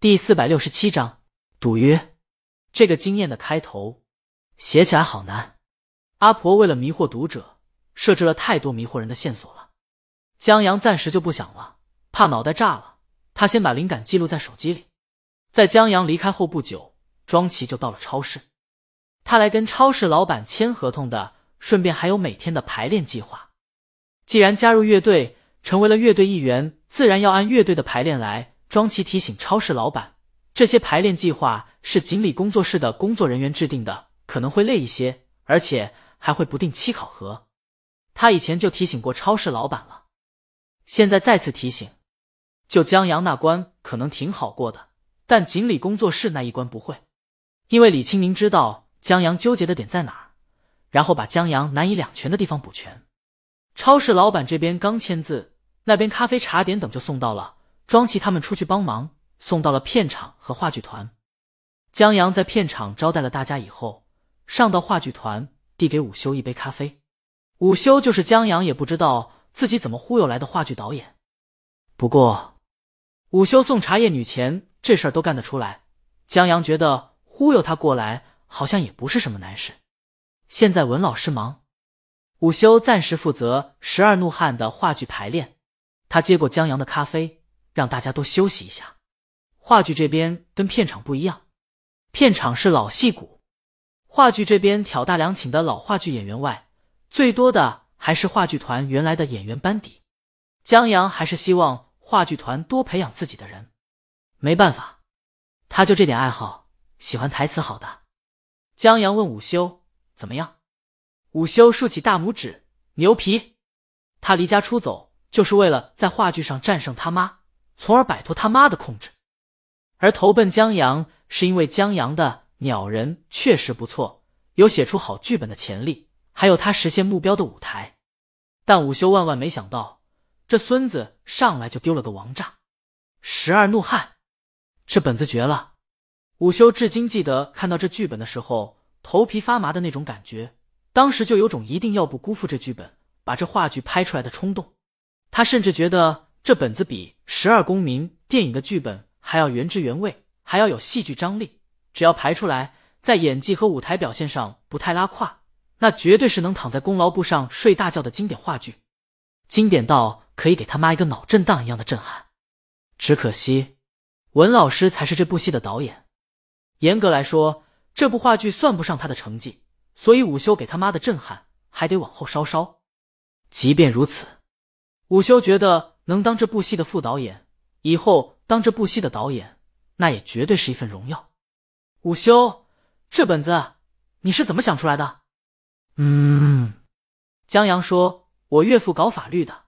第四百六十七章赌约。这个惊艳的开头写起来好难。阿婆为了迷惑读者，设置了太多迷惑人的线索了。江阳暂时就不想了，怕脑袋炸了。他先把灵感记录在手机里。在江阳离开后不久，庄奇就到了超市。他来跟超市老板签合同的，顺便还有每天的排练计划。既然加入乐队，成为了乐队一员，自然要按乐队的排练来。庄奇提醒超市老板，这些排练计划是锦鲤工作室的工作人员制定的，可能会累一些，而且还会不定期考核。他以前就提醒过超市老板了，现在再次提醒。就江阳那关可能挺好过的，但锦鲤工作室那一关不会，因为李清明知道江阳纠结的点在哪儿，然后把江阳难以两全的地方补全。超市老板这边刚签字，那边咖啡、茶点等就送到了。庄奇他们出去帮忙，送到了片场和话剧团。江阳在片场招待了大家以后，上到话剧团，递给午休一杯咖啡。午休就是江阳也不知道自己怎么忽悠来的话剧导演。不过，午休送茶叶女钱这事儿都干得出来，江阳觉得忽悠他过来好像也不是什么难事。现在文老师忙，午休暂时负责《十二怒汉》的话剧排练。他接过江阳的咖啡。让大家都休息一下。话剧这边跟片场不一样，片场是老戏骨，话剧这边挑大梁请的老话剧演员外，最多的还是话剧团原来的演员班底。江阳还是希望话剧团多培养自己的人，没办法，他就这点爱好，喜欢台词好的。江阳问午休怎么样，午休竖起大拇指，牛皮。他离家出走就是为了在话剧上战胜他妈。从而摆脱他妈的控制，而投奔江阳是因为江阳的鸟人确实不错，有写出好剧本的潜力，还有他实现目标的舞台。但午休万万没想到，这孙子上来就丢了个王炸。十二怒汉，这本子绝了！午休至今记得看到这剧本的时候，头皮发麻的那种感觉，当时就有种一定要不辜负这剧本，把这话剧拍出来的冲动。他甚至觉得。这本子比《十二公民》电影的剧本还要原汁原味，还要有戏剧张力。只要排出来，在演技和舞台表现上不太拉胯，那绝对是能躺在功劳簿上睡大觉的经典话剧，经典到可以给他妈一个脑震荡一样的震撼。只可惜，文老师才是这部戏的导演。严格来说，这部话剧算不上他的成绩，所以午休给他妈的震撼还得往后稍稍。即便如此，午休觉得。能当这部戏的副导演，以后当这部戏的导演，那也绝对是一份荣耀。午休，这本子你是怎么想出来的？嗯，江阳说：“我岳父搞法律的。”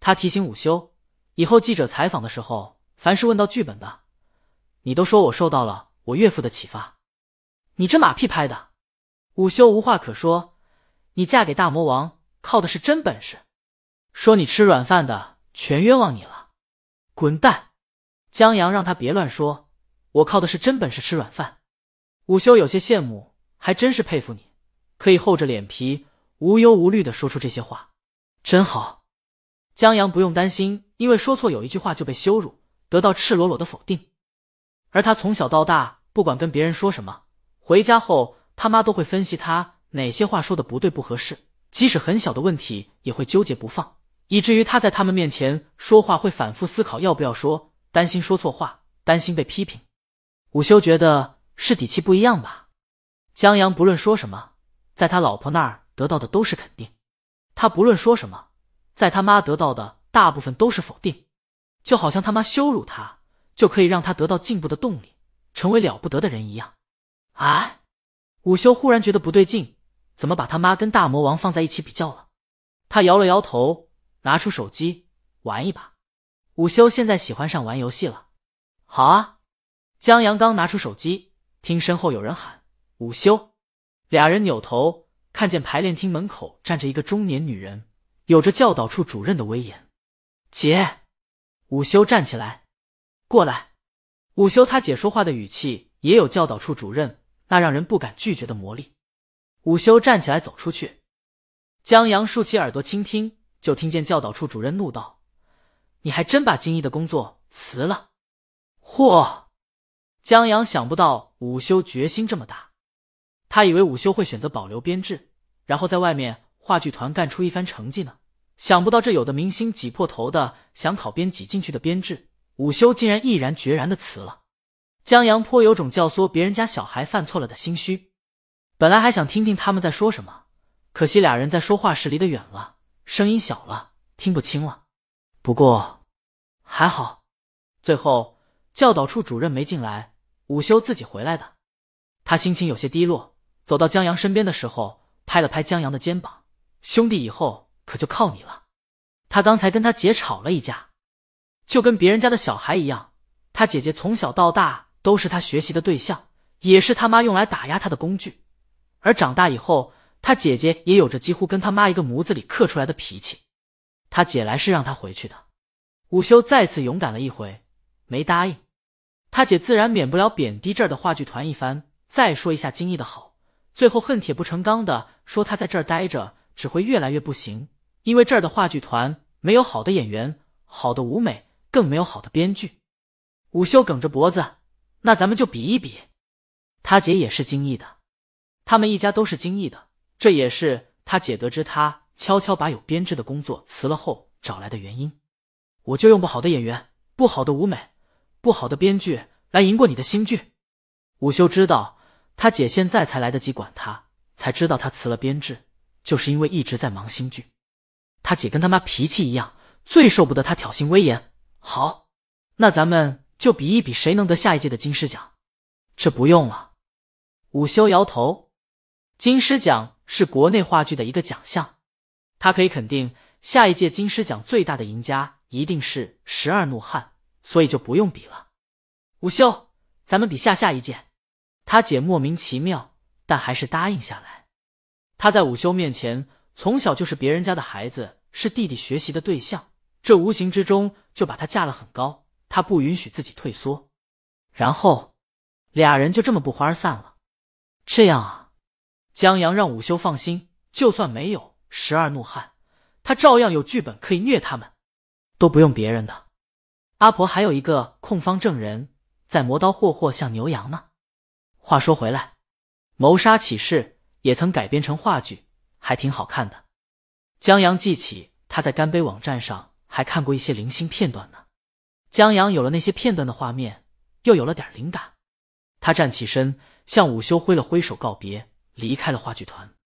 他提醒午休，以后记者采访的时候，凡是问到剧本的，你都说我受到了我岳父的启发。你这马屁拍的！午休无话可说，你嫁给大魔王靠的是真本事，说你吃软饭的。全冤枉你了，滚蛋！江阳让他别乱说，我靠的是真本事吃软饭。午休有些羡慕，还真是佩服你，可以厚着脸皮无忧无虑的说出这些话，真好。江阳不用担心，因为说错有一句话就被羞辱，得到赤裸裸的否定。而他从小到大，不管跟别人说什么，回家后他妈都会分析他哪些话说的不对不合适，即使很小的问题也会纠结不放。以至于他在他们面前说话会反复思考要不要说，担心说错话，担心被批评。午休觉得是底气不一样吧？江阳不论说什么，在他老婆那儿得到的都是肯定；他不论说什么，在他妈得到的大部分都是否定。就好像他妈羞辱他，就可以让他得到进步的动力，成为了不得的人一样。哎，午休忽然觉得不对劲，怎么把他妈跟大魔王放在一起比较了？他摇了摇头。拿出手机玩一把，午休现在喜欢上玩游戏了。好啊，江阳刚拿出手机，听身后有人喊午休，俩人扭头看见排练厅门口站着一个中年女人，有着教导处主任的威严。姐，午休站起来，过来。午休他姐说话的语气也有教导处主任那让人不敢拒绝的魔力。午休站起来走出去，江阳竖起耳朵倾听。就听见教导处主任怒道：“你还真把金一的工作辞了？”嚯！江阳想不到午休决心这么大，他以为午休会选择保留编制，然后在外面话剧团干出一番成绩呢。想不到这有的明星挤破头的想考编挤进去的编制，午休竟然毅然决然的辞了。江阳颇有种教唆别人家小孩犯错了的心虚，本来还想听听他们在说什么，可惜俩人在说话时离得远了，声音小了，听不清了。不过还好，最后教导处主任没进来，午休自己回来的。他心情有些低落，走到江阳身边的时候，拍了拍江阳的肩膀：“兄弟，以后。”可就靠你了。他刚才跟他姐吵了一架，就跟别人家的小孩一样。他姐姐从小到大都是他学习的对象，也是他妈用来打压他的工具。而长大以后，他姐姐也有着几乎跟他妈一个模子里刻出来的脾气。他姐来是让他回去的。午休再次勇敢了一回，没答应。他姐自然免不了贬低这儿的话剧团一番，再说一下金逸的好，最后恨铁不成钢的说他在这儿待着只会越来越不行。因为这儿的话剧团没有好的演员、好的舞美，更没有好的编剧。午休梗着脖子，那咱们就比一比。他姐也是京艺的，他们一家都是京艺的，这也是他姐得知他悄悄把有编制的工作辞了后找来的原因。我就用不好的演员、不好的舞美、不好的编剧来赢过你的新剧。午休知道他姐现在才来得及管他，才知道他辞了编制，就是因为一直在忙新剧。他姐跟他妈脾气一样，最受不得他挑衅威严。好，那咱们就比一比谁能得下一届的金狮奖。这不用了。午休摇头。金狮奖是国内话剧的一个奖项，他可以肯定下一届金狮奖最大的赢家一定是《十二怒汉》，所以就不用比了。午休，咱们比下下一届。他姐莫名其妙，但还是答应下来。他在午休面前。从小就是别人家的孩子，是弟弟学习的对象，这无形之中就把他架了很高。他不允许自己退缩，然后俩人就这么不欢而散了。这样啊，江阳让午休放心，就算没有十二怒汉，他照样有剧本可以虐他们，都不用别人的。阿婆还有一个控方证人在磨刀霍霍像牛羊呢。话说回来，谋杀启事也曾改编成话剧。还挺好看的。江阳记起他在干杯网站上还看过一些零星片段呢。江阳有了那些片段的画面，又有了点灵感。他站起身，向午休挥了挥手告别，离开了话剧团。